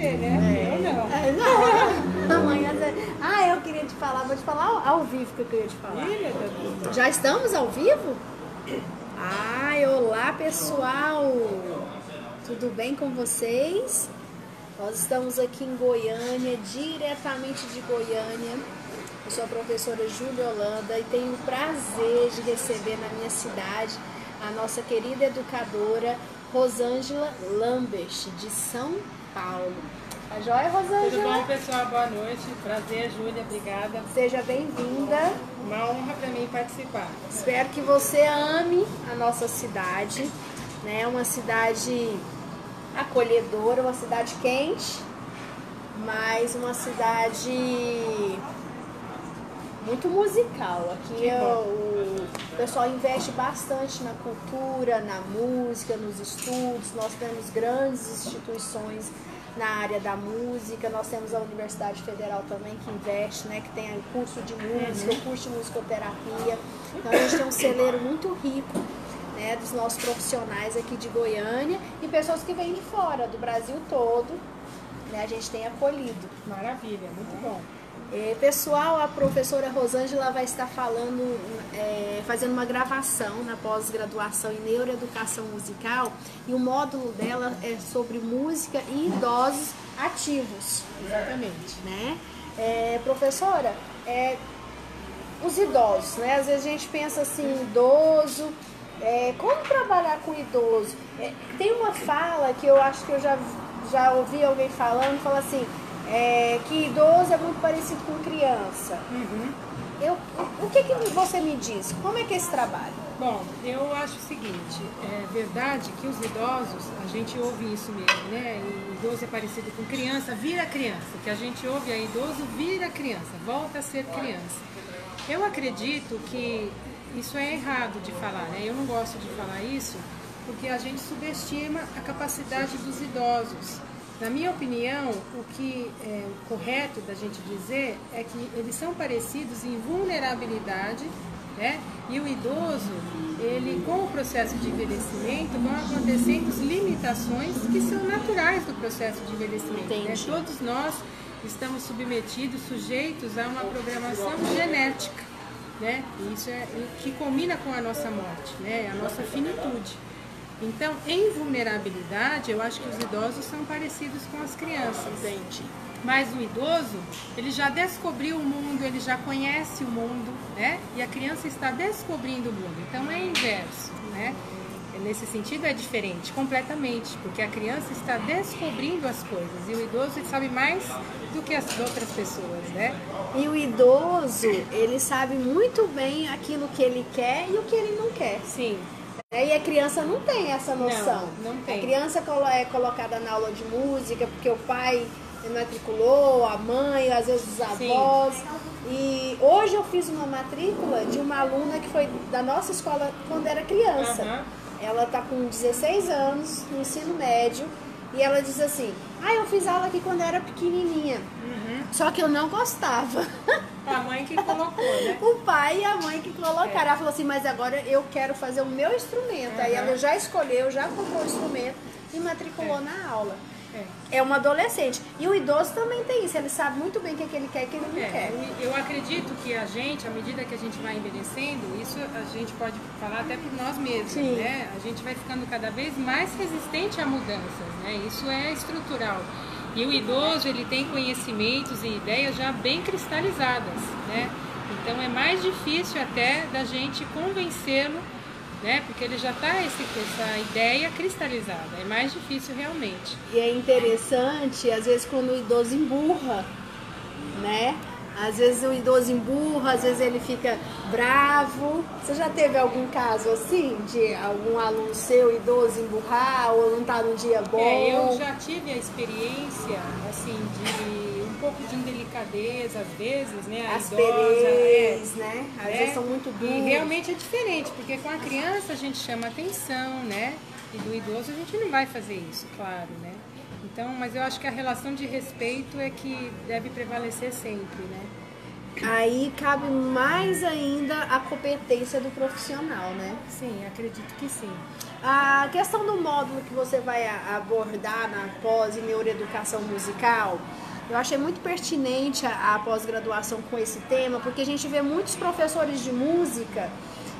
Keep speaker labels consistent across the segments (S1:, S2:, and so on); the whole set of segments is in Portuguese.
S1: né? Eu não.
S2: É, não. Amanhã você... Ah, eu queria te falar, vou te falar ao, vivo que eu queria te falar.
S1: Ih.
S2: Já estamos ao vivo? Ai, olá pessoal! Tudo bem com vocês? Nós estamos aqui em Goiânia, diretamente de Goiânia. Eu sou a professora Júlia Holanda e tenho o prazer de receber na minha cidade a nossa querida educadora Rosângela Lambert, de São Paulo. A joia,
S1: Tudo
S2: Rosângela?
S1: bom, pessoal? Boa noite. Prazer, Júlia. Obrigada.
S2: Seja bem-vinda.
S1: Uma honra para mim participar.
S2: Espero que você ame a nossa cidade, né? Uma cidade acolhedora, uma cidade quente, mas uma cidade muito musical. Aqui é o o pessoal investe bastante na cultura, na música, nos estudos. Nós temos grandes instituições na área da música. Nós temos a Universidade Federal também que investe, né, que tem curso de música, o curso de musicoterapia. Então a gente tem um celeiro muito rico né, dos nossos profissionais aqui de Goiânia e pessoas que vêm de fora, do Brasil todo. Né, a gente tem acolhido.
S1: Maravilha, muito bom.
S2: É, pessoal, a professora Rosângela vai estar falando, é, fazendo uma gravação na pós-graduação em neuroeducação musical e o módulo dela é sobre música e idosos ativos,
S1: Exatamente.
S2: né? É, professora, é, os idosos, né? Às vezes a gente pensa assim, idoso, é, como trabalhar com idoso? É, tem uma fala que eu acho que eu já, já ouvi alguém falando, fala assim, é, que idoso é muito parecido com criança.
S1: Uhum.
S2: Eu, o que, que você me diz? Como é que é esse trabalho?
S1: Bom, eu acho o seguinte, é verdade que os idosos, a gente ouve isso mesmo, né? E idoso é parecido com criança, vira criança. O que a gente ouve é idoso vira criança, volta a ser criança. Eu acredito que isso é errado de falar, né? Eu não gosto de falar isso porque a gente subestima a capacidade dos idosos. Na minha opinião, o que é correto da gente dizer é que eles são parecidos em vulnerabilidade, né? E o idoso, ele com o processo de envelhecimento vão acontecendo limitações que são naturais do processo de envelhecimento. Né? Todos nós estamos submetidos, sujeitos a uma programação genética, né? Isso é que combina com a nossa morte, né? A nossa finitude. Então, em vulnerabilidade, eu acho que os idosos são parecidos com as crianças.
S2: Entendi.
S1: Mas o idoso, ele já descobriu o mundo, ele já conhece o mundo, né? E a criança está descobrindo o mundo. Então é inverso, né? Nesse sentido é diferente, completamente, porque a criança está descobrindo as coisas e o idoso ele sabe mais do que as outras pessoas, né?
S2: E o idoso, ele sabe muito bem aquilo que ele quer e o que ele não quer.
S1: Sim,
S2: E a criança não tem essa noção.
S1: Não, não tem.
S2: A criança é colocada na aula de música porque o pai matriculou, a mãe, às vezes os avós. E hoje eu fiz uma matrícula de uma aluna que foi da nossa escola quando era criança.
S1: Aham.
S2: Ela está com 16 anos, no ensino médio, e ela diz assim: Ah, eu fiz aula aqui quando era pequenininha.
S1: Uhum.
S2: Só que eu não gostava.
S1: a mãe que colocou, né?
S2: o pai e a mãe que colocaram. Ela falou assim, mas agora eu quero fazer o meu instrumento. Aí
S1: Aham.
S2: ela já escolheu, já comprou o instrumento e matriculou na aula.
S1: É.
S2: É uma adolescente. E o idoso também tem isso, ele sabe muito bem o que, que ele quer e o que ele não
S1: É,
S2: quer.
S1: eu- eu acredito que a gente, à medida que a gente vai envelhecendo, isso a gente pode falar até por nós mesmos,
S2: Sim.
S1: né? A gente vai ficando cada vez mais resistente a mudanças, né? Isso é estrutural. E o idoso, ele tem conhecimentos e ideias já bem cristalizadas, né? Então é mais difícil até da gente convencê-lo, né? Porque ele já está essa ideia cristalizada. É mais difícil realmente.
S2: E é interessante, às vezes, quando o idoso emburra, né? Às vezes o idoso emburra, às vezes ele fica bravo. Você já teve algum caso assim, de algum aluno seu idoso emburrar ou não tá num dia bom?
S1: É, eu já tive a experiência, assim, de um pouco de indelicadeza, às vezes, né? A idosa,
S2: Asperez, né? Às
S1: é,
S2: vezes são muito
S1: E
S2: duros.
S1: realmente é diferente, porque com a criança a gente chama atenção, né? E do idoso a gente não vai fazer isso, claro, né? Então, mas eu acho que a relação de respeito é que deve prevalecer sempre, né?
S2: aí cabe mais ainda a competência do profissional, né?
S1: Sim, acredito que sim.
S2: A questão do módulo que você vai abordar na pós em neuroeducação musical, eu achei muito pertinente a, a pós-graduação com esse tema, porque a gente vê muitos professores de música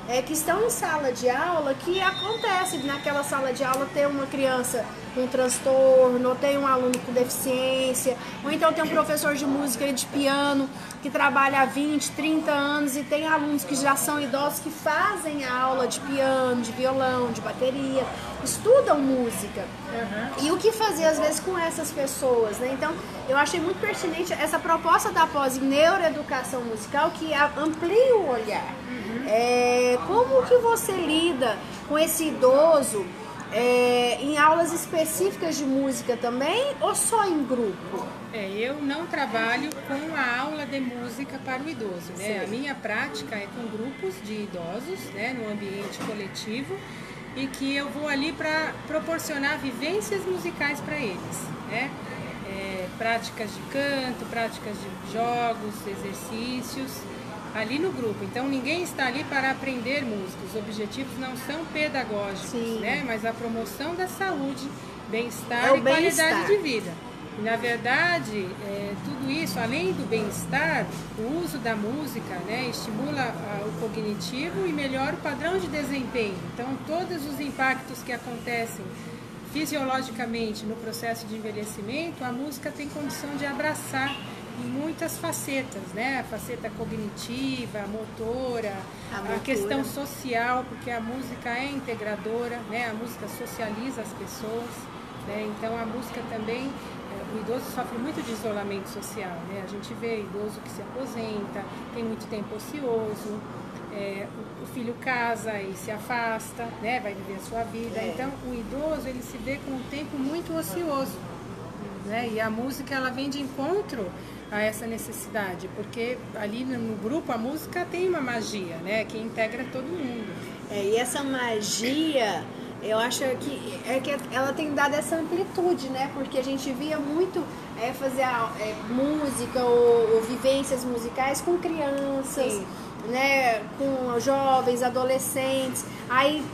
S2: é, que estão em sala de aula que acontece naquela sala de aula ter uma criança com transtorno, ou tem um aluno com deficiência, ou então tem um professor de música e de piano que trabalha há 20, 30 anos e tem alunos que já são idosos que fazem aula de piano, de violão, de bateria, estudam música. Uhum. E o que fazer às vezes com essas pessoas, né? Então, eu achei muito pertinente essa proposta da pós em neuroeducação musical que amplia o olhar. Uhum. É, como que você lida com esse idoso é, em aulas específicas de música também ou só em grupo?
S1: É, eu não trabalho com a aula de música para o idoso, né? Sim. A minha prática é com grupos de idosos, né, no ambiente coletivo e que eu vou ali para proporcionar vivências musicais para eles, né? É, práticas de canto, práticas de jogos, exercícios ali no grupo. Então ninguém está ali para aprender música. Os objetivos não são pedagógicos, Sim. né? Mas a promoção da saúde, bem-estar é e bem qualidade de vida. E, na verdade, é, tudo isso, além do bem-estar, o uso da música né, estimula a, o cognitivo e melhora o padrão de desempenho. Então, todos os impactos que acontecem fisiologicamente no processo de envelhecimento, a música tem condição de abraçar em muitas facetas, né? A faceta cognitiva, motora, a, a questão social, porque a música é integradora, né? A música socializa as pessoas, né? Então a música também, o idoso sofre muito de isolamento social, né? A gente vê idoso que se aposenta, tem muito tempo ocioso, é, o filho casa e se afasta, né? Vai viver a sua vida. É. Então o idoso ele se vê com um tempo muito ocioso. Né? E a música ela vem de encontro a essa necessidade, porque ali no grupo a música tem uma magia, né, que integra todo mundo.
S2: É, e essa magia, eu acho que é que ela tem dado essa amplitude, né, porque a gente via muito é, fazer é, música ou, ou, vivências musicais com crianças, Sim. né, com jovens, adolescentes, aí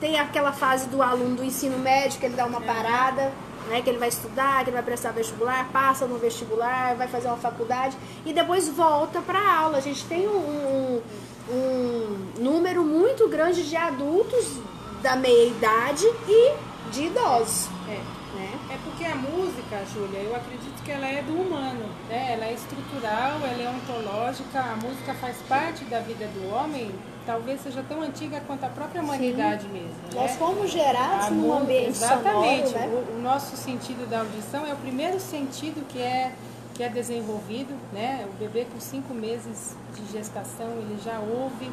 S2: tem aquela fase do aluno do ensino médio que ele dá uma é. parada né, que ele vai estudar, que ele vai prestar vestibular, passa no vestibular, vai fazer uma faculdade e depois volta para a aula. A gente tem um, um, um número muito grande de adultos da meia idade e de idosos.
S1: É. Né? É porque a música, Júlia, eu acredito que ela é do humano, né? Ela é estrutural, ela é ontológica, a música faz parte da vida do homem talvez seja tão antiga quanto a própria humanidade Sim. mesmo. Né?
S2: Nós fomos gerados num ambiente
S1: Exatamente.
S2: Sonoro, né?
S1: o, o, nosso sentido da audição é o primeiro sentido que é, que é desenvolvido. Né? O bebê com cinco meses de gestação, ele já ouve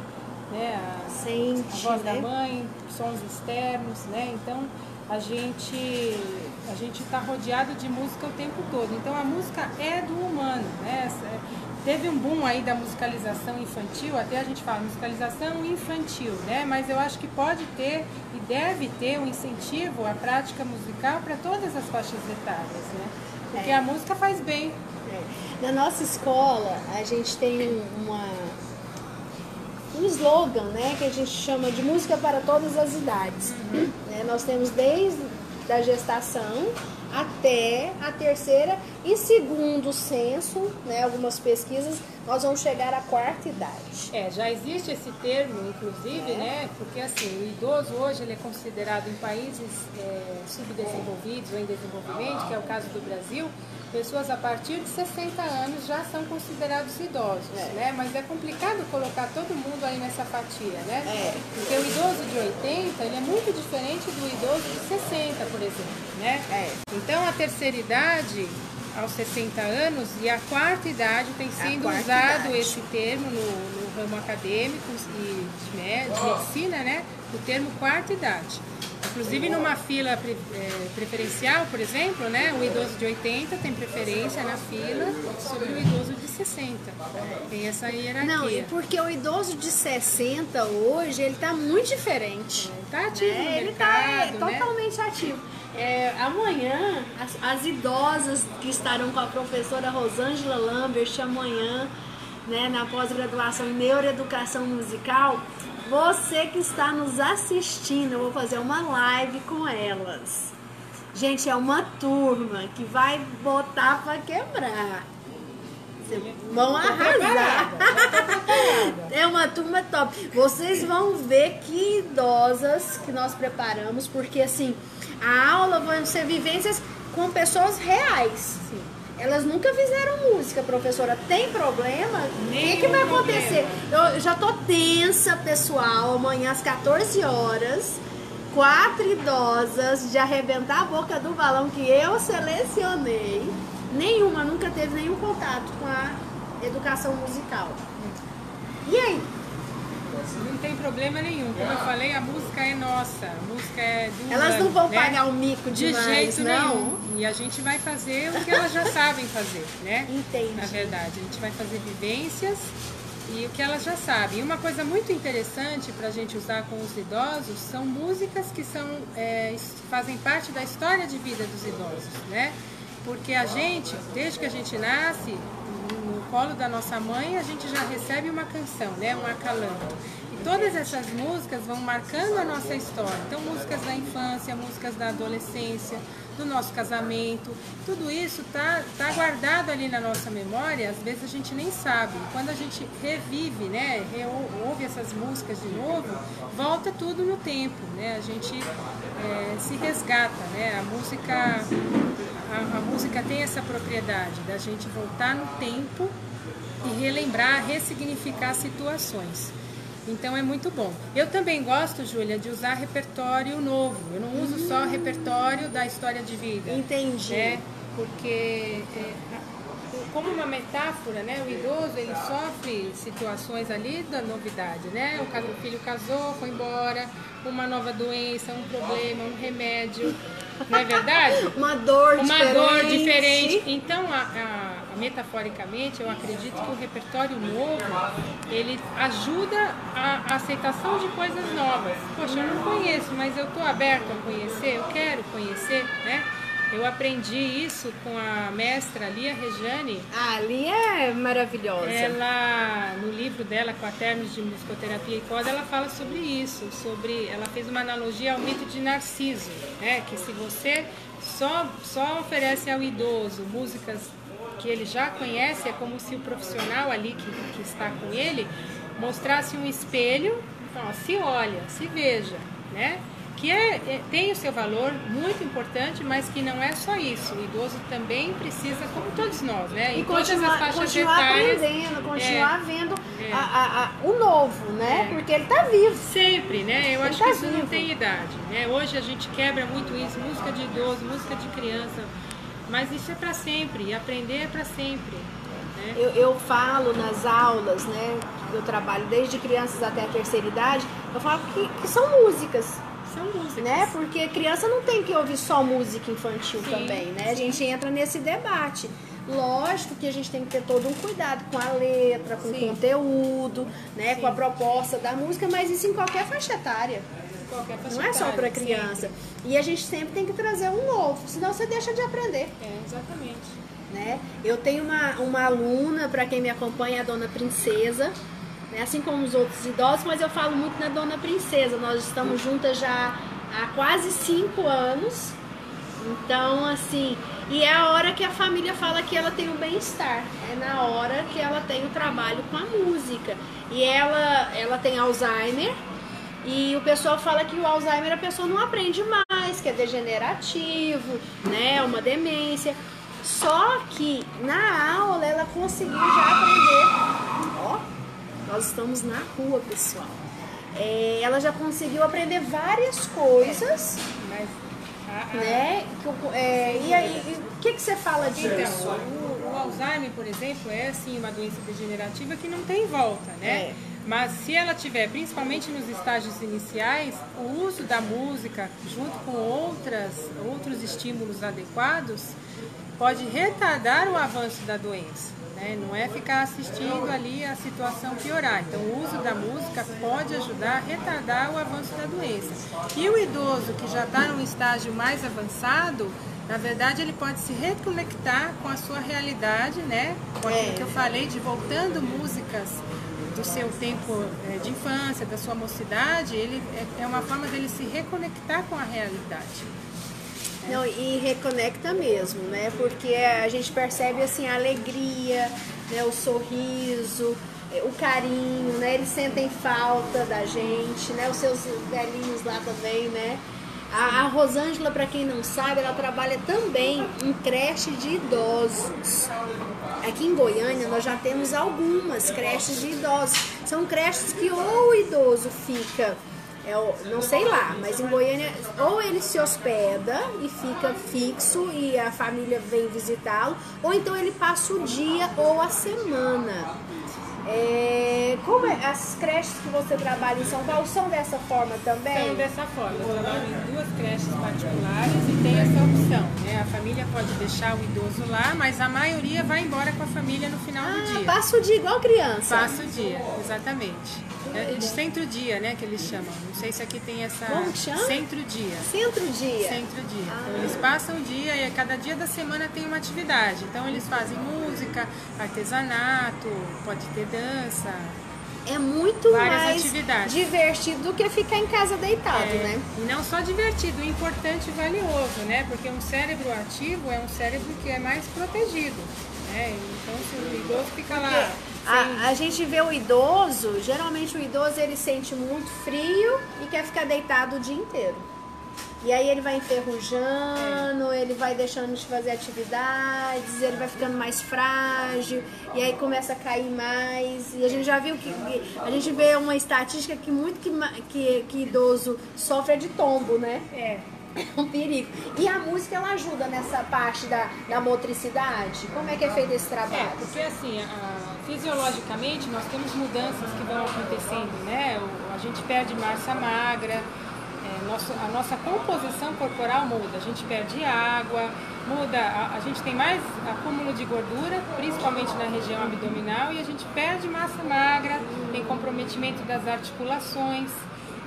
S1: né? a,
S2: Sente,
S1: a voz
S2: né?
S1: da mãe, sons externos. Né? Então, a gente a gente está rodeado de música o tempo todo. Então, a música é do humano. Né? Teve um boom aí da musicalização infantil, até a gente fala musicalização infantil, né? Mas eu acho que pode ter e deve ter um incentivo à prática musical para todas as faixas etárias, né? Porque é. a música faz bem.
S2: É. Na nossa escola, a gente tem uma um slogan, né, que a gente chama de música para todas as idades. Uhum. Né? Nós temos desde a gestação até a terceira e segundo o censo, né, algumas pesquisas, nós vamos chegar à quarta idade.
S1: É, já existe esse termo, inclusive, é. né, porque assim, o idoso hoje ele é considerado em países é, subdesenvolvidos ou em desenvolvimento, que é o caso do Brasil, pessoas a partir de 60 anos já são considerados idosos, é. né? Mas é complicado colocar todo mundo aí nessa fatia, né?
S2: É.
S1: Porque o idoso de 80, ele é muito diferente do idoso de 60, por exemplo, né?
S2: É.
S1: Então a terceira idade aos 60 anos e a quarta idade tem sido usado idade. esse termo no, no, ramo acadêmico e de, de medicina, né? O termo quarta idade. Inclusive numa fila é, preferencial, por exemplo, né, o idoso de 80 tem preferência na fila sobre o idoso de 60. Tem essa hierarquia.
S2: Não, e porque o idoso de 60 hoje, ele está muito diferente.
S1: Está ativo
S2: né?
S1: Ele
S2: está é, totalmente ativo. É, amanhã, as, as, idosas que estarão com a professora Rosângela Lambert, amanhã, né, na pós-graduação em neuroeducação musical, você que está nos assistindo, eu vou fazer uma live com elas. Gente, é uma turma que vai botar para quebrar. Vocês vão arrasar. É uma turma top. Vocês vão ver que idosas que nós preparamos, porque assim, a aula vão ser vivências com pessoas reais. Sim. Elas nunca fizeram música, professora. Tem problema? O que, que vai acontecer? Eu já tô tensa, pessoal. Amanhã às 14 horas, quatro idosas de arrebentar a boca do balão que eu selecionei. Nenhuma nunca teve nenhum contato com a educação musical. E aí?
S1: Não tem problema nenhum. Como eu falei, a música é nossa. A música é do
S2: Elas não vão né? pagar o mico demais,
S1: De jeito
S2: não.
S1: nenhum. E a gente vai fazer o que elas já sabem fazer, né?
S2: Entendi.
S1: Na verdade, a gente vai fazer vivências e o que elas já sabem. E uma coisa muito interessante para a gente usar com os idosos são músicas que são, é, fazem parte da história de vida dos idosos, né? Porque a gente, desde que a gente nasce, colo da nossa mãe, a gente já recebe uma canção, né? Um acalanto. E todas essas músicas vão marcando a nossa história. Então, músicas da infância, músicas da adolescência, do nosso casamento, tudo isso tá, tá guardado ali na nossa memória, às vezes a gente nem sabe. Quando a gente revive, né, ouve essas músicas de novo, volta tudo no tempo, né? A gente é, se resgata, né? A música a, a música tem essa propriedade da gente voltar no tempo e relembrar, ressignificar situações. Então é muito bom. Eu também gosto, Júlia, de usar repertório novo. Eu não uso hum. só repertório da história de vida.
S2: Entendi.
S1: Né? Porque é, como uma metáfora, né? O idoso ele sofre situações ali da novidade, né? O filho casou, foi embora, uma nova doença, um problema, um remédio. Não é verdade?
S2: uma dor
S1: uma
S2: diferente.
S1: Uma dor diferente. Então, a, a, metaforicamente, eu acredito que o repertório novo, ele ajuda a, a aceitação de coisas novas. Poxa, eu não conheço, mas eu estou aberto a conhecer, eu quero conhecer, né? Eu aprendi isso com a mestra Lia Rejane.
S2: Ah, Lia é maravilhosa.
S1: Ela, no livro dela, Quaternos de Musicoterapia e Coda, ela fala sobre isso, sobre, ela fez uma analogia ao mito de Narciso, né? Que se você só, só oferece ao idoso músicas que ele já conhece, é como se o profissional ali que, que está com ele mostrasse um espelho, então, ó, se olha, se veja, né? Que é, é, tem o seu valor muito importante, mas que não é só isso. O idoso também precisa, como todos nós, né?
S2: E em continuar, todas as continuar etárias, aprendendo, continuar é, vendo é. A, a, a, o novo, né? É. Porque ele está vivo.
S1: Sempre, né? Eu ele acho tá que isso vivo. não tem idade. Né? Hoje a gente quebra muito isso, música de idoso, música de criança. Mas isso é para sempre, e aprender é para sempre. Né?
S2: Eu, eu falo nas aulas, né? Eu trabalho desde crianças até a terceira idade, eu falo que, que são músicas
S1: são músicas.
S2: Né? Porque criança não tem que ouvir só música infantil sim, também, né? Sim. A gente entra nesse debate. Lógico que a gente tem que ter todo um cuidado com a letra, com sim. o conteúdo, né? Com a proposta da música, mas isso em qualquer faixa etária.
S1: Qualquer faixa
S2: não é só para criança. E a gente sempre tem que trazer um novo, senão você deixa de aprender.
S1: É, exatamente.
S2: Né? Eu tenho uma, uma aluna, para quem me acompanha, a dona Princesa, né? assim como os outros idosos, mas eu falo muito na Dona Princesa. Nós estamos juntas já há quase cinco anos. Então, assim, e é a hora que a família fala que ela tem o bem-estar. É na hora que ela tem o trabalho com a música. E ela, ela tem Alzheimer. E o pessoal fala que o Alzheimer a pessoa não aprende mais, que é degenerativo, né? Uma demência. Só que na aula ela conseguiu já aprender. Nós estamos na rua, pessoal. É, ela já conseguiu aprender várias coisas. Mas, né? É, e aí, o que, que você fala disso?
S1: Então, o, o, Alzheimer, por exemplo, é assim uma doença degenerativa que não tem volta, né? É. Mas se ela tiver, principalmente nos estágios iniciais, o uso da música junto com outras, outros estímulos adequados pode retardar o avanço da doença. Né? Não é ficar assistindo ali a situação piorar. Então, o uso da música pode ajudar a retardar o avanço da doença. E o idoso que já está num estágio mais avançado, Na verdade, ele pode se reconectar com a sua realidade, né? Com aquilo
S2: É.
S1: que eu falei de voltando músicas do seu tempo eh, de infância, da sua mocidade, ele é- é uma forma dele se reconectar com a realidade.
S2: Não, e reconecta mesmo, né? Porque a gente percebe assim a alegria, né? o sorriso, o carinho, né? Eles sentem falta da gente, né? Os seus velhinhos lá também, né? A, a Rosângela, para quem não sabe, ela trabalha também em creche de idosos. Aqui em Goiânia nós já temos algumas creches de idosos. São creches que ou o idoso fica é, não sei lá, mas em Goiânia ou ele se hospeda e fica fixo e a família vem visitá-lo, ou então ele passa o dia ou a semana. É, como é- as creches que você trabalha em São Paulo são dessa forma também?
S1: Então, dessa forma, eu trabalho em duas creches particulares e tem essa opção. Né? A família pode deixar o idoso lá, mas a maioria vai embora com a família no final do
S2: Ah,
S1: dia.
S2: passa o dia igual criança.
S1: Passa o dia, exatamente. É, de centro-dia, né, que eles chamam. Não sei se aqui tem essa...
S2: Como que chama?
S1: Centro-dia.
S2: Centro-dia.
S1: Centro-dia.
S2: Ah.
S1: Então, eles passam o dia e a cada dia da semana tem uma atividade. Então, eles fazem música, artesanato, pode ter dança.
S2: É muito
S1: Várias
S2: mais
S1: atividades.
S2: divertido do que ficar em casa deitado,
S1: É,
S2: né?
S1: E não só divertido, importante e valioso, né? Porque um cérebro ativo é um cérebro que é mais protegido. Né? Então, se o idoso fica lá...
S2: A, a gente vê o idoso, geralmente o idoso ele sente muito frio e quer ficar deitado o dia inteiro. E aí ele vai enferrujando, ele vai deixando de fazer atividades, ele vai ficando mais frágil, e aí começa a cair mais. E a gente já viu que a gente vê uma estatística que muito que, que, que idoso sofre é de tombo, né?
S1: É,
S2: É um perigo. E a música ela ajuda nessa parte da, da motricidade? Como é que é feito esse
S1: É,
S2: trabalho?
S1: porque assim, a- fisiologicamente nós temos mudanças que vão acontecendo, né? O- a gente perde massa magra, é, nosso- a nossa composição corporal muda, a gente perde água, muda, a, a gente tem mais acúmulo de gordura, principalmente na região abdominal, e a gente perde massa magra, tem comprometimento das articulações.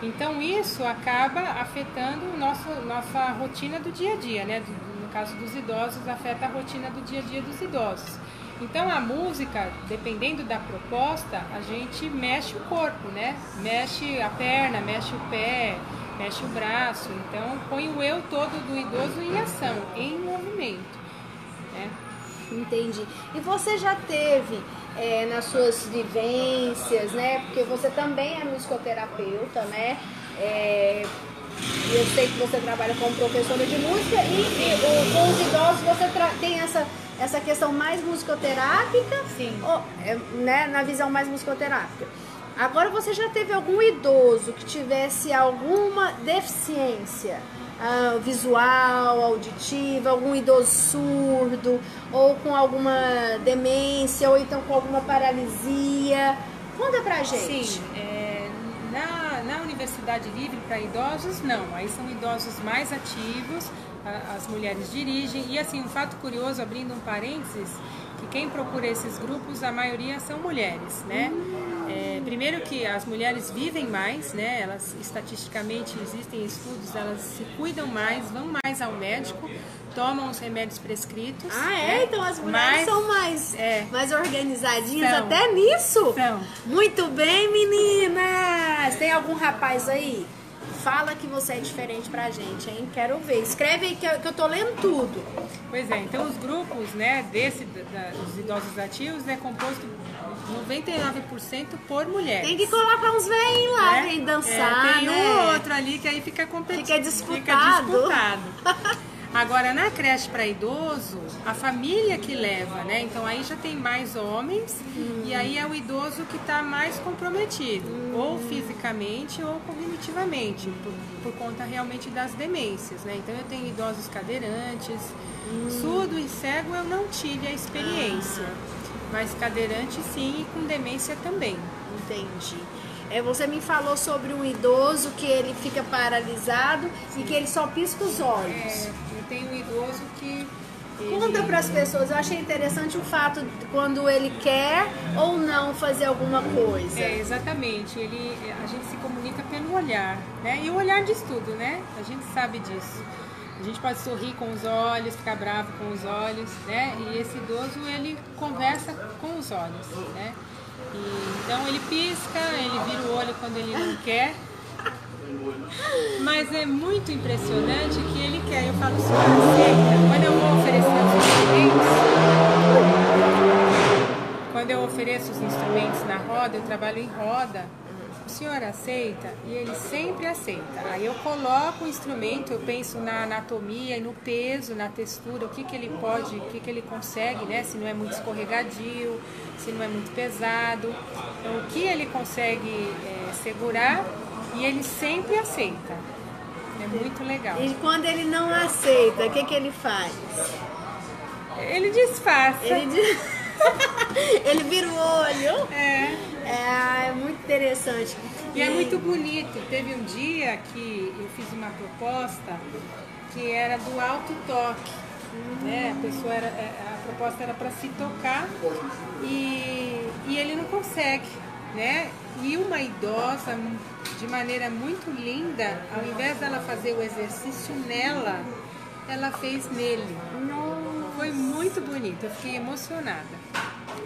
S1: Então isso acaba afetando nosso, nossa rotina do dia a dia, né? No caso dos idosos, afeta a rotina do dia a dia dos idosos. Então a música, dependendo da proposta, a gente mexe o corpo, né? Mexe a perna, mexe o pé, mexe o braço. Então põe o eu todo do idoso em ação, em movimento. Né?
S2: Entendi. E você já teve é, nas suas vivências, né? Porque você também é musicoterapeuta, né? É, eu sei que você trabalha como professora de música e, e o- com os idosos você tem essa, essa questão mais musicoterápica,
S1: Sim.
S2: ou, é, né? Na visão mais musicoterápica. Agora você já teve algum idoso que tivesse alguma deficiência? Ah, visual, auditiva, algum idoso surdo, ou com alguma demência, ou então com alguma paralisia. Conta pra gente.
S1: Sim, é, na, na Universidade Livre para idosos, não. Aí são idosos mais ativos, a- as mulheres dirigem. E assim, um fato curioso, abrindo um parênteses, que quem procura esses grupos, a maioria são mulheres, né? É, primeiro que as mulheres vivem mais, né? Elas estatisticamente existem estudos, elas se cuidam mais, vão mais ao médico, tomam os remédios prescritos.
S2: Ah, é?
S1: né?
S2: Então as mulheres
S1: Mas-
S2: são mais,
S1: é.
S2: mais organizadinhas
S1: São.
S2: até nisso?
S1: São.
S2: Muito bem, meninas! Tem algum rapaz aí? Fala que você é diferente pra gente, hein? Quero ver. Escreve aí que eu, que eu tô lendo tudo.
S1: Pois é, então os grupos, né, desse, da, dos idosos ativos é composto 99% por mulheres.
S2: Tem que colocar uns velhinhos lá
S1: né?
S2: ir dançar,
S1: É, tem
S2: né?
S1: um ou outro ali que aí fica competitivo.
S2: Fica disputado.
S1: disputado. Agora, na creche para idoso, a família que leva, né? Então aí já tem mais homens e aí é o idoso que está mais comprometido, ou fisicamente ou cognitivamente, por, por conta realmente das demências, né? Então eu tenho idosos cadeirantes, surdo e cego eu não tive a experiência, mas cadeirante sim e com demência também.
S2: Entendi. É, você me falou sobre um idoso que ele fica paralisado e que ele só pisca os olhos.
S1: É, eu tenho um idoso que. ele-
S2: Conta para as pessoas, eu achei interessante o fato de quando ele quer ou não fazer alguma coisa.
S1: É, exatamente. Ele, a gente se comunica pelo olhar, né? E o olhar diz tudo, né? A gente sabe disso. A gente pode sorrir com os olhos, ficar bravo com os olhos, né? E esse idoso ele conversa com os olhos, né? E, então ele pisca, ele vira o olho quando ele não quer. Mas é muito impressionante que ele quer. Eu falo, senhora, aceita. Quando eu vou oferecer os instrumentos, quando eu ofereço os instrumentos na roda, eu trabalho em roda o senhor aceita? E ele sempre aceita. Aí eu coloco o instrumento, eu penso na anatomia e no peso, na textura, o que, que ele pode, o que, que ele consegue, né? Se não é muito escorregadio, se não é muito pesado. Então, o que ele consegue é, segurar e ele sempre aceita. É muito legal.
S2: E quando ele não aceita, o que, que ele faz?
S1: Ele disfarça.
S2: Ele, ele vira o olho.
S1: É.
S2: É, é muito interessante.
S1: E é muito bonito. Teve um dia que eu fiz uma proposta que era do alto toque. Né? A pessoa era, é, a proposta era para se tocar e, e ele não consegue, né? E uma idosa, de maneira muito linda, ao invés dela fazer o exercício nela, ela fez nele. Foi muito bonito, eu fiquei emocionada.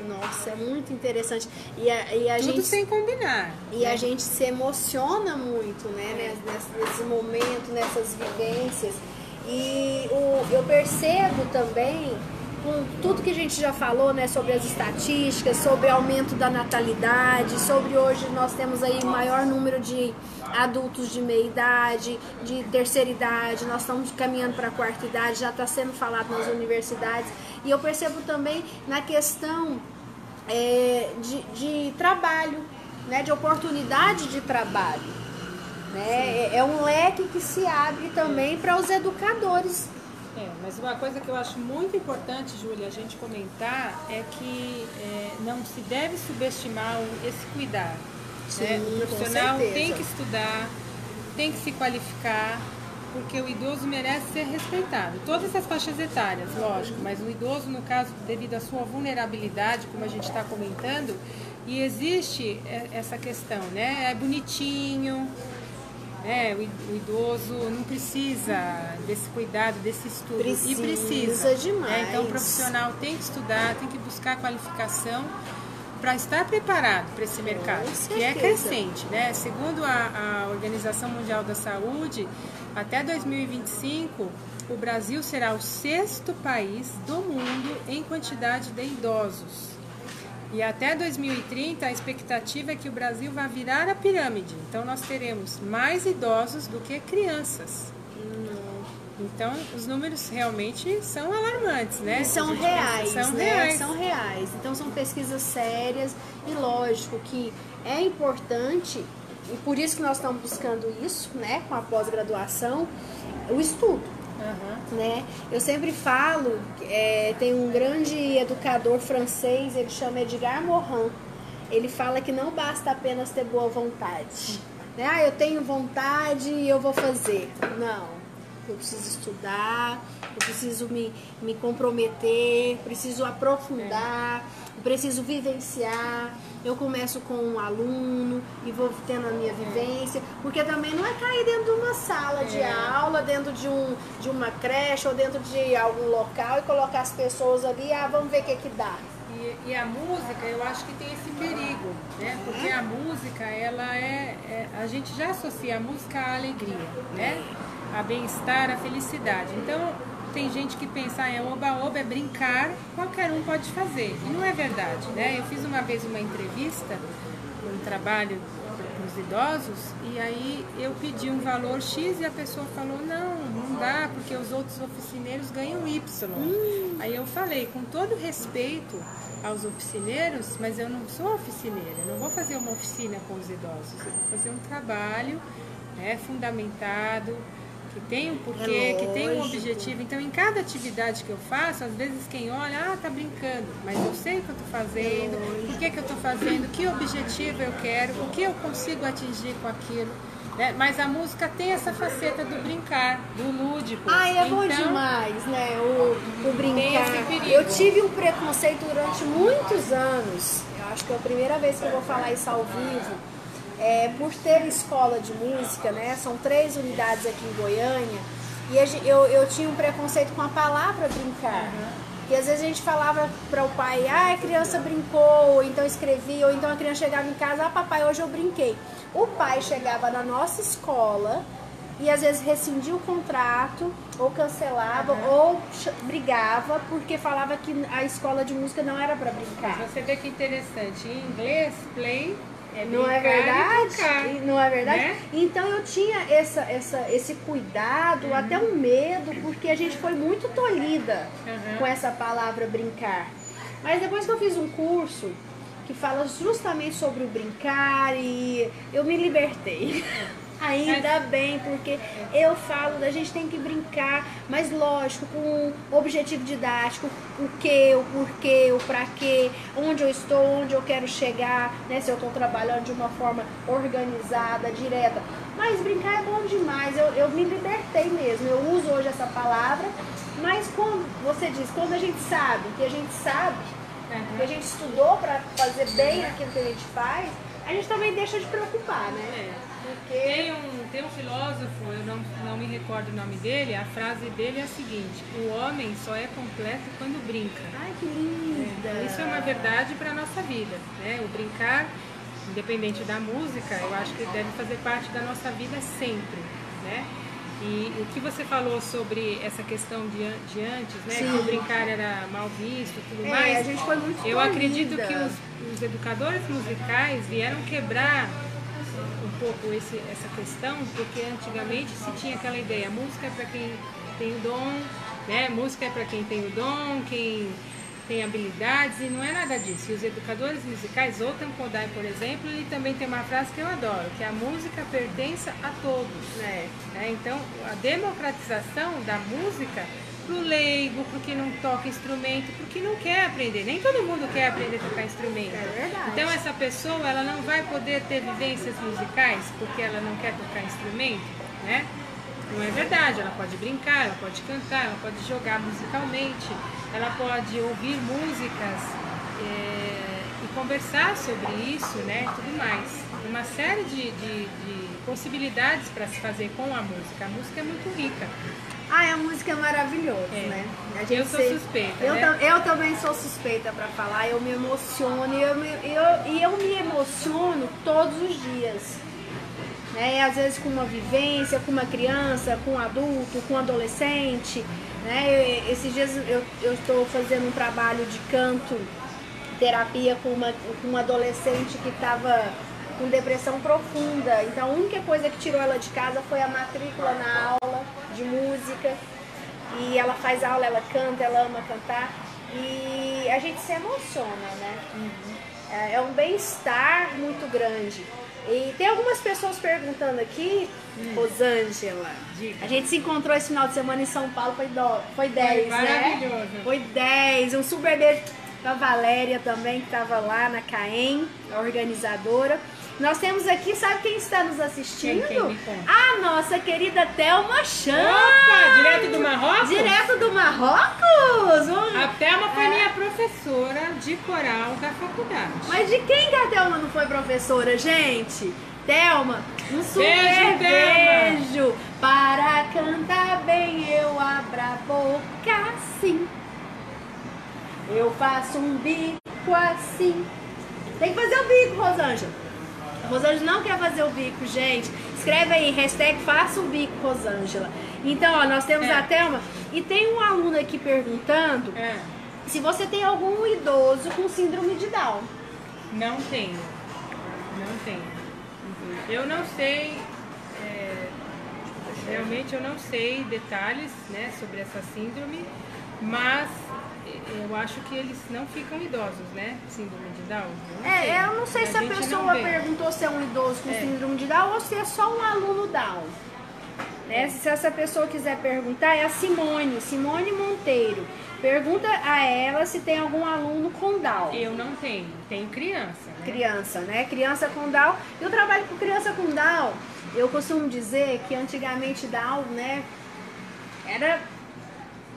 S2: Nossa, é muito interessante. E a, e a
S1: Tudo
S2: gente
S1: sem combinar.
S2: e
S1: né?
S2: a gente se emociona muito, né, nesse, nesse momento, nessas vivências. E o, eu percebo também, com tudo que a gente já falou, né, sobre as estatísticas, sobre o aumento da natalidade, sobre hoje nós temos aí o maior número de adultos de meia idade, de terceira idade, nós estamos caminhando para a quarta idade, já está sendo falado nas universidades. E eu percebo também na questão é, de, de trabalho, né, de oportunidade de trabalho. Né? É, é um leque que se abre também para os educadores.
S1: É, mas uma coisa que eu acho muito importante, Júlia, a gente comentar é que é, não se deve subestimar o- esse cuidado. né?
S2: Sim,
S1: O
S2: com
S1: profissional tem que estudar, tem que se qualificar, porque o idoso merece ser respeitado. Todas as faixas etárias, lógico, mas o idoso, no caso, devido à sua vulnerabilidade, como a gente está comentando, e existe é, essa questão, né? É bonitinho, né? O idoso não precisa desse cuidado, desse estudo. e
S2: Precisa
S1: precisa.
S2: demais.
S1: né? Então o profissional tem que estudar, tem que buscar qualificação para estar preparado para esse mercado, que é crescente. Né? Segundo a, a Organização Mundial da Saúde, até 2025, o Brasil será o sexto país do mundo em quantidade de idosos. E até 2030, a expectativa é que o Brasil vá virar a pirâmide. Então, nós teremos mais idosos do que crianças. Então, os números realmente são alarmantes, né?
S2: E são reais,
S1: São
S2: né?
S1: reais.
S2: São reais. Então são pesquisas sérias e lógico que é importante e por isso que nós estamos buscando isso, né, com a pós-graduação, o estudo.
S1: Aham.
S2: Né? Eu sempre falo, é, tem um grande educador francês, ele chama Edgar Morin. Ele fala que não basta apenas ter boa vontade. Né? Ah, eu tenho vontade e eu vou fazer. Não. Eu preciso estudar, eu preciso me, me comprometer, preciso aprofundar, eu preciso vivenciar. Eu começo com um aluno e vou tendo a minha vivência, porque também não é cair dentro de uma sala de
S1: É.
S2: aula, dentro de, um, de uma creche ou dentro de algum local e colocar as pessoas ali, ah, vamos ver o que que dá.
S1: E, e a música, eu acho que tem esse perigo, né? Porque a música, ela é, é- A gente já associa a música à alegria, né? A bem-estar, a felicidade. Então, tem gente que pensa, ah, é oba-oba, é brincar, qualquer um pode fazer. E não é verdade, né? Eu fiz uma vez uma entrevista, um trabalho para os idosos, e aí eu pedi um valor X e a pessoa falou, não, não dá, porque os outros oficineiros ganham Y. Aí eu falei, com todo respeito aos oficineiros, mas eu não sou oficineira, não vou fazer uma oficina com os idosos, eu vou fazer um trabalho né, fundamentado, que tem um porquê,
S2: É
S1: que tem um objetivo. Então, em cada atividade que eu faço, às vezes quem olha, ah, tá brincando, mas eu sei o que eu tô fazendo, por que, que eu tô fazendo, que objetivo eu quero, o que eu consigo atingir com aquilo. né? Mas a música tem essa faceta do brincar, do lúdico.
S2: Ai, é bom
S1: Então,
S2: demais, né? O, o brincar. Eu tive um preconceito durante muitos anos. Eu acho que é a primeira vez que eu vou falar isso ao vivo. É, por ter escola de música, né? São três unidades aqui em Goiânia. E eu, eu tinha um preconceito com a palavra brincar. Uhum. E às vezes a gente falava para o pai, ah, a criança brincou, ou então escrevia, ou então a criança chegava em casa, ah, papai, hoje eu brinquei. O pai chegava na nossa escola e às vezes rescindia o contrato, ou cancelava, uhum. ou brigava, porque falava que a escola de música não era para brincar.
S1: Mas você vê que interessante, em inglês, play é
S2: não é verdade? Não é verdade? Né? Então eu tinha essa, essa, esse cuidado, uhum. até um medo, porque a gente foi muito tolhida uhum. com essa palavra brincar. Mas depois que eu fiz um curso que fala justamente sobre o brincar e eu me libertei. Ainda bem, porque eu falo, a gente tem que brincar, mas lógico, com objetivo didático, o que, o porquê, o pra quê, onde eu estou, onde eu quero chegar, né? Se eu estou trabalhando de uma forma organizada, direta. Mas brincar é bom demais, eu, eu me libertei mesmo, eu uso hoje essa palavra, mas quando você diz, quando a gente sabe, que a gente sabe, uhum. que a gente estudou para fazer bem aquilo que a gente faz, a gente também deixa de preocupar, né?
S1: É. Tem um, tem um filósofo, eu não, não me recordo o nome dele, a frase dele é a seguinte: o homem só é completo quando brinca.
S2: Ai, que linda!
S1: É, isso é uma verdade para a nossa vida. Né? O brincar, independente da música, eu acho que deve fazer parte da nossa vida sempre. Né? E o que você falou sobre essa questão de, de antes, né? Sim. Que o brincar era mal visto e tudo
S2: é,
S1: mais.
S2: A gente foi muito
S1: eu acredito que os, os educadores musicais vieram quebrar pouco esse, essa questão, porque antigamente se tinha aquela ideia, música é para quem tem o dom, né? Música é para quem tem o dom, quem tem habilidades, e não é nada disso. E os educadores musicais, Otan Kodai, por exemplo, ele também tem uma frase que eu adoro, que a música pertence a todos. Né? né? Então, a democratização da música pro leigo, pro que não toca instrumento, pro que não quer aprender. Nem todo mundo quer aprender a tocar instrumento.
S2: É verdade.
S1: Então essa pessoa, ela não vai poder ter vivências musicais porque ela não quer tocar instrumento, né? Não é verdade, ela pode brincar, ela pode cantar, ela pode jogar musicalmente, ela pode ouvir músicas é, e conversar sobre isso, né? Tudo mais. Uma série de, de, de possibilidades para se fazer com a música. A música é muito rica.
S2: Ah, a música é maravilhosa, é. né?
S1: Eu sou suspeita.
S2: Eu,
S1: né?
S2: eu também sou suspeita para falar, eu me emociono e eu, me, eu, e eu me emociono todos os dias. Né? E às vezes com uma vivência, com uma criança, com um adulto, com um adolescente. Né? esses dias eu estou fazendo um trabalho de canto, terapia com uma, com uma adolescente que estava com depressão profunda. Então a única coisa que tirou ela de casa foi a matrícula na aula. E ela faz aula, ela canta, ela ama cantar. E a gente se emociona, né? Uhum. É, é um bem-estar muito grande. E tem algumas pessoas perguntando aqui, hum. Rosângela. Diga. A gente se encontrou esse final de semana em São Paulo, foi, do, foi 10, foi
S1: né?
S2: Foi 10. Um super beijo pra Valéria também, que estava lá na CAEM, a organizadora. Nós temos aqui, sabe quem está nos assistindo?
S1: Quem, quem
S2: a nossa querida Thelma Chan.
S1: Opa, direto do Marrocos?
S2: Direto do Marrocos.
S1: A Thelma foi é. minha professora de coral da faculdade.
S2: Mas de quem que a Thelma não foi professora, gente? Thelma, um super
S1: beijo,
S2: beijo. Para cantar bem eu abro a boca assim. Eu faço um bico assim. Tem que fazer o bico, Rosângela. Rosângela não quer fazer o bico, gente. Escreve aí, hashtag faça o bico, Rosângela. Então, ó, nós temos é. a Thelma. E tem um aluno aqui perguntando é. se você tem algum idoso com síndrome de Down.
S1: Não tenho. Não tenho. Eu não sei. É, realmente eu não sei detalhes né, sobre essa síndrome, mas eu acho que eles não ficam idosos, né? Síndrome de Down.
S2: Eu é, eu não sei a se a pessoa perguntou se é um idoso com é. síndrome de Down ou se é só um aluno Down. Né? Se essa pessoa quiser perguntar, é a Simone, Simone Monteiro. Pergunta a ela se tem algum aluno com Down.
S1: Eu não tenho, tenho criança. Né?
S2: Criança, né? Criança com Down. Eu trabalho com criança com Down. Eu costumo dizer que antigamente Down, né? Era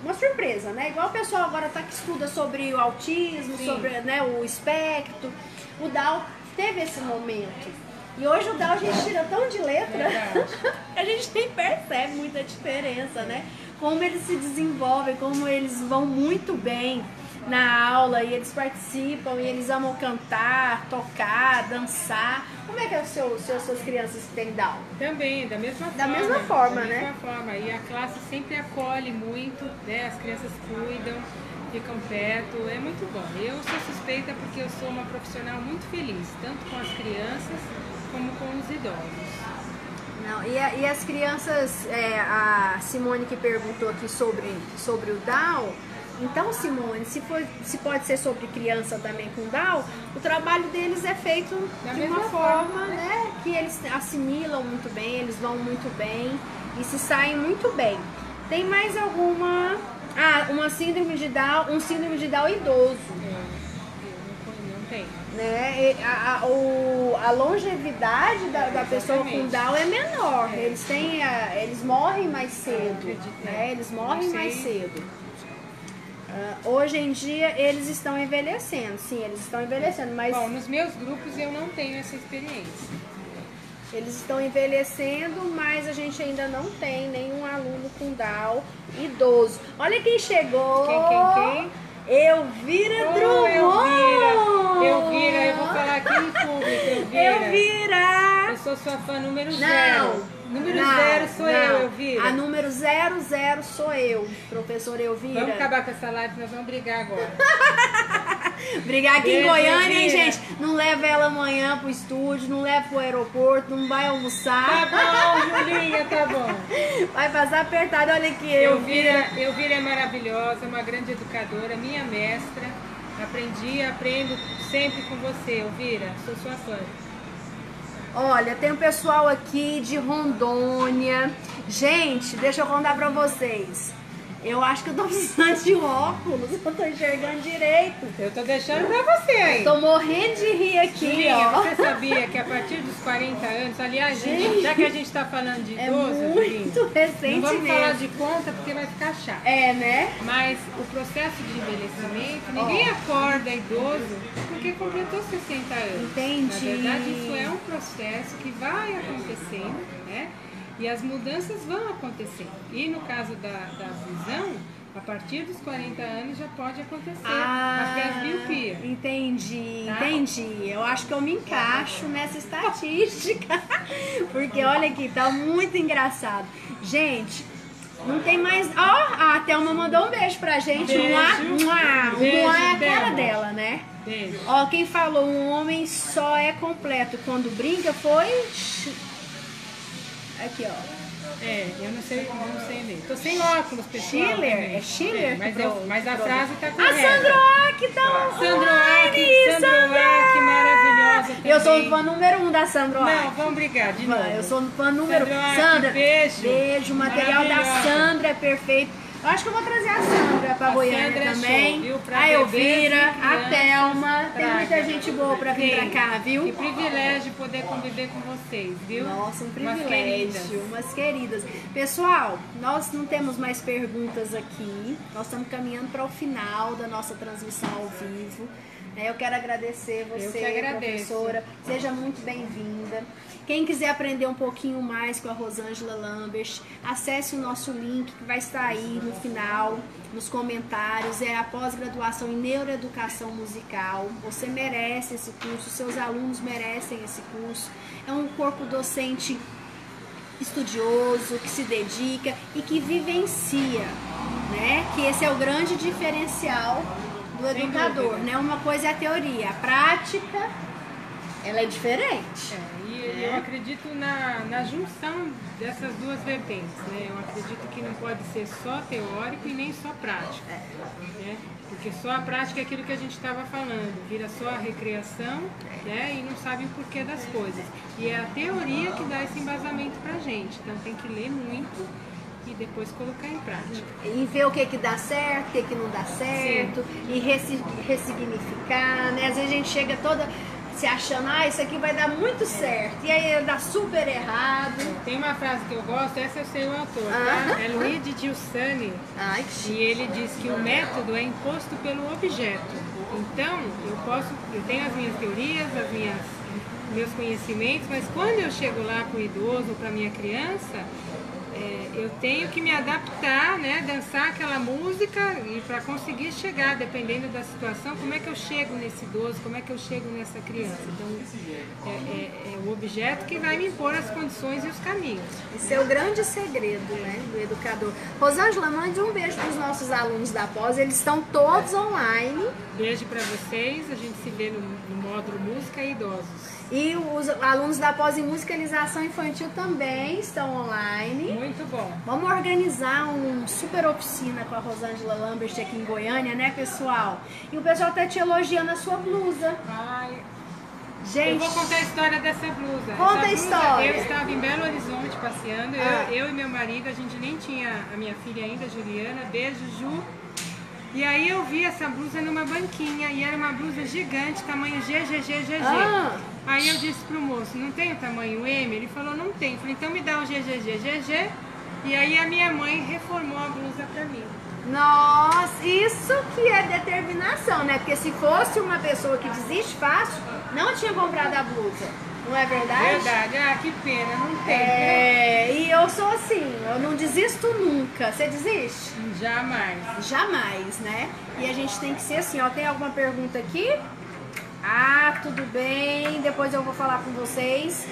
S2: uma surpresa, né? Igual o pessoal agora tá que estuda sobre o autismo, Sim. sobre né, o espectro. O Down teve esse momento. E hoje o Down a gente tira tão de letra, a gente nem percebe muita diferença, né? Como eles se desenvolvem, como eles vão muito bem na aula e eles participam e eles amam cantar, tocar, dançar. Como é que é o seu, seu suas crianças que têm Down?
S1: Também, da mesma
S2: Da
S1: forma.
S2: mesma forma,
S1: da
S2: né?
S1: mesma forma. E a classe sempre acolhe muito, né? As crianças cuidam, ficam perto, é muito bom. Eu sou suspeita porque eu sou uma profissional muito feliz, tanto com as crianças como com os idosos.
S2: Não, e, a- e as crianças, é, a Simone que perguntou aqui sobre, sobre o Down, então Simone, se, for, se pode ser sobre criança também com Down, o trabalho deles é feito
S1: Da
S2: de uma forma,
S1: forma.
S2: né, que eles assimilam muito bem, eles vão muito bem e se saem muito bem. Tem mais alguma... Ah, uma síndrome de Down, um síndrome de Down idoso
S1: É, não, tenho.
S2: né? A, a, o- a longevidade da, da pessoa com. Down é menor. Eles têm a- eles morrem mais cedo,
S1: acredito,
S2: né?
S1: é.
S2: Eles morrem mais cedo. Ah, hoje em dia eles estão envelhecendo, sim, eles estão envelhecendo, mas
S1: Bom, nos meus grupos eu não tenho essa experiência.
S2: eles estão envelhecendo, mas a gente ainda não tem nenhum aluno com Down idoso. Olha quem chegou!
S1: Quem, quem, quem?
S2: Elvira
S1: Oh,
S2: Drummond!
S1: Elvira, Elvira, eu vou falar aqui em público, Elvira.
S2: Elvira!
S1: Eu sou sua fã número
S2: Não.
S1: zero. Número
S2: não,
S1: zero Elvira.
S2: A número 00 sou eu, professora Elvira.
S1: Vamos acabar com essa live, nós vamos brigar agora.
S2: Brigar aqui em
S1: Beijo,
S2: Goiânia, hein, gente? Não leva ela amanhã pro estúdio, não leva pro aeroporto, não vai
S1: Tá
S2: almoçar.
S1: bom, Julinha, tá bom.
S2: Vai passar apertado, olha aqui, Elvira.
S1: Elvira, Elvira é maravilhosa, uma grande educadora, minha mestra. Aprendi, aprendo sempre com você, Elvira. Sou sua fã.
S2: Olha, tem um pessoal aqui de Rondônia. Gente, deixa eu contar pra vocês. Eu acho que eu tô precisando de óculos, eu tô enxergando direito.
S1: Eu tô deixando pra você aí.
S2: Tô morrendo de rir aqui,
S1: Julinha,
S2: ó.
S1: você sabia que a partir dos 40 anos, aliás,
S2: Gente,
S1: já que a gente tá falando de
S2: É
S1: idoso,
S2: muito
S1: Julinha, não
S2: recente
S1: vamos falar
S2: mesmo.
S1: de conta porque vai ficar chato.
S2: É, né?
S1: Mas o processo de envelhecimento, ninguém acorda idoso porque completou 60 anos.
S2: Entendi.
S1: Na verdade, isso é um processo que vai acontecendo, né? E as mudanças vão acontecendo. E no caso da, da visão, a partir dos 40 anos já pode acontecer a presbiopia.
S2: entendi,
S1: Tá?
S2: entendi. Eu acho que eu me encaixo nessa estatística. Porque olha aqui, tá muito engraçado. Gente, não tem mais. Ó, a Thelma mandou um beijo pra gente.
S1: Beijo.
S2: Um um á. Um
S1: Beijo,
S2: á é a cara
S1: Thelma.
S2: dela, né?
S1: Beijo.
S2: Ó, quem falou um homem só é completo quando brinca foi. Aqui, ó.
S1: É, eu não sei, eu não sei ler. Tô sem óculos, pessoal.
S2: Schiller?
S1: também.
S2: É Schiller
S1: É, mas, eu- mas a frase tá
S2: A
S1: correta.
S2: Sandro Ack tá
S1: Sandro
S2: online,
S1: Ack, Sandro Ack, maravilhosa
S2: Eu sou
S1: também.
S2: fã número um da Sandro
S1: Não, vamos brigar de novo.
S2: Eu sou fã número
S1: Ack,
S2: Sandra,
S1: beijo.
S2: Beijo. O material da. Sandra é perfeito. Eu acho que eu vou trazer a Sandra pra
S1: A
S2: Goiânia
S1: Sandra é
S2: também.
S1: show, viu? Pra
S2: a Elvira, a Thelma. Tem muita gente boa pra vir pra cá, viu?
S1: Que privilégio poder conviver com vocês, viu?
S2: Nossa, um
S1: Umas
S2: privilégio,
S1: queridas.
S2: umas queridas. Pessoal, nós não temos mais perguntas aqui. Nós estamos caminhando para o final da nossa transmissão ao vivo. Eu quero agradecer você,
S1: agradeço.
S2: professora. Seja muito bem-vinda. Quem quiser aprender um pouquinho mais com a Rosângela Lambert, acesse o nosso link que vai estar aí no final, nos comentários. É a pós-graduação em neuroeducação musical. Você merece esse curso, seus alunos merecem esse curso. É um corpo docente estudioso, que se dedica e que vivencia, né? Que esse é o grande diferencial do
S1: Sem
S2: educador,
S1: dúvida.
S2: né? Uma coisa é a teoria, a prática ela é diferente.
S1: É, eu acredito na, na junção dessas duas vertentes, né? Eu acredito que não pode ser só teórico e nem só prático, né? Porque só a prática é aquilo que a gente estava falando, vira só a recreação, né? E não sabe o porquê das coisas. E é a teoria que dá esse embasamento pra gente, então tem que ler muito e depois colocar em prática.
S2: E ver o que que dá certo, o que que não dá certo, e ressi- ressignificar, né? Às vezes a gente chega toda se achando, ah, isso aqui vai dar muito certo, e aí dá super errado.
S1: Tem uma frase que eu gosto, essa eu sei o autor,
S2: Ah.
S1: tá? É Louis de Giussani,
S2: Ai,
S1: E ele diz que o método é imposto pelo objeto. Então, eu posso, eu tenho as minhas teorias, as minhas meus conhecimentos, mas quando eu chego lá com o idoso para minha criança, é, eu tenho que me adaptar, né, dançar aquela música e para conseguir chegar, dependendo da situação, como é que eu chego nesse idoso, como é que eu chego nessa criança. Então, é, é, é o objeto que vai me impor as condições e os caminhos.
S2: Esse é o grande segredo, né, do educador. Rosângela, mande um beijo para os nossos alunos da pós, eles estão todos online.
S1: Beijo para vocês, a gente se vê no, no módulo Música e Idosos.
S2: E os alunos da pós em musicalização infantil também estão online.
S1: Muito bom.
S2: Vamos organizar um super oficina com a Rosângela Lambert aqui em Goiânia, né, pessoal? E o pessoal tá te elogiando a sua blusa.
S1: Ai,
S2: Gente,
S1: eu vou contar a história dessa blusa.
S2: Conta
S1: Essa
S2: a
S1: blusa,
S2: história.
S1: Eu estava em Belo Horizonte passeando,
S2: Ah.
S1: eu, eu e meu marido, a gente nem tinha a minha filha ainda, Juliana, beijo Ju. E aí eu vi essa blusa numa banquinha e era uma blusa gigante, tamanho GGGGG.
S2: Ah.
S1: Aí eu disse pro moço, não tem o tamanho M? Ele falou, não tem. Falei, então me dá o GGGGG. E aí a minha mãe reformou a blusa pra mim.
S2: Nossa, isso que é determinação, né? Porque se fosse uma pessoa que desiste fácil, não tinha comprado a blusa. Não é verdade?
S1: Verdade, ah, que pena, não tem.
S2: É, e eu sou assim, eu não desisto nunca. Você desiste?
S1: Jamais.
S2: Jamais, né? E a gente tem que ser assim, ó. Tem alguma pergunta aqui? Ah, tudo bem. Depois eu vou falar com vocês.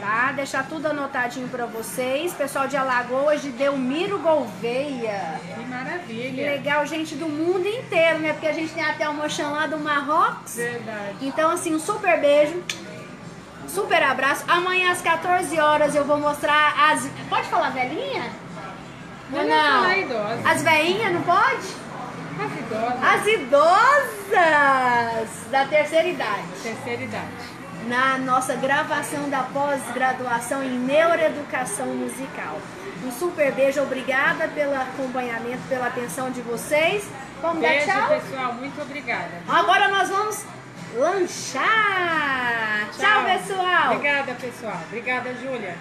S2: Tá? Deixar tudo anotadinho pra vocês. Pessoal de Alagoas, de Delmiro Gouveia.
S1: Que
S2: Que
S1: maravilha.
S2: legal, gente do mundo inteiro, né? Porque a gente tem até uma Mochã lá do Marrocos.
S1: Verdade.
S2: Então, assim, um super beijo. Super abraço. Amanhã às 14 horas eu vou mostrar as. Pode falar velhinha? Não?
S1: idosa.
S2: As veinhas, não pode?
S1: As idosas.
S2: As idosas da terceira idade.
S1: Terceira idade.
S2: Na nossa gravação da pós-graduação em neuroeducação musical. Um super beijo, obrigada pelo acompanhamento, pela atenção de vocês. Vamos
S1: Beijo,
S2: dar tchau?
S1: pessoal. Muito obrigada.
S2: Agora nós vamos lanchar. Tchau, pessoal.
S1: Obrigada, pessoal. Obrigada, Júlia.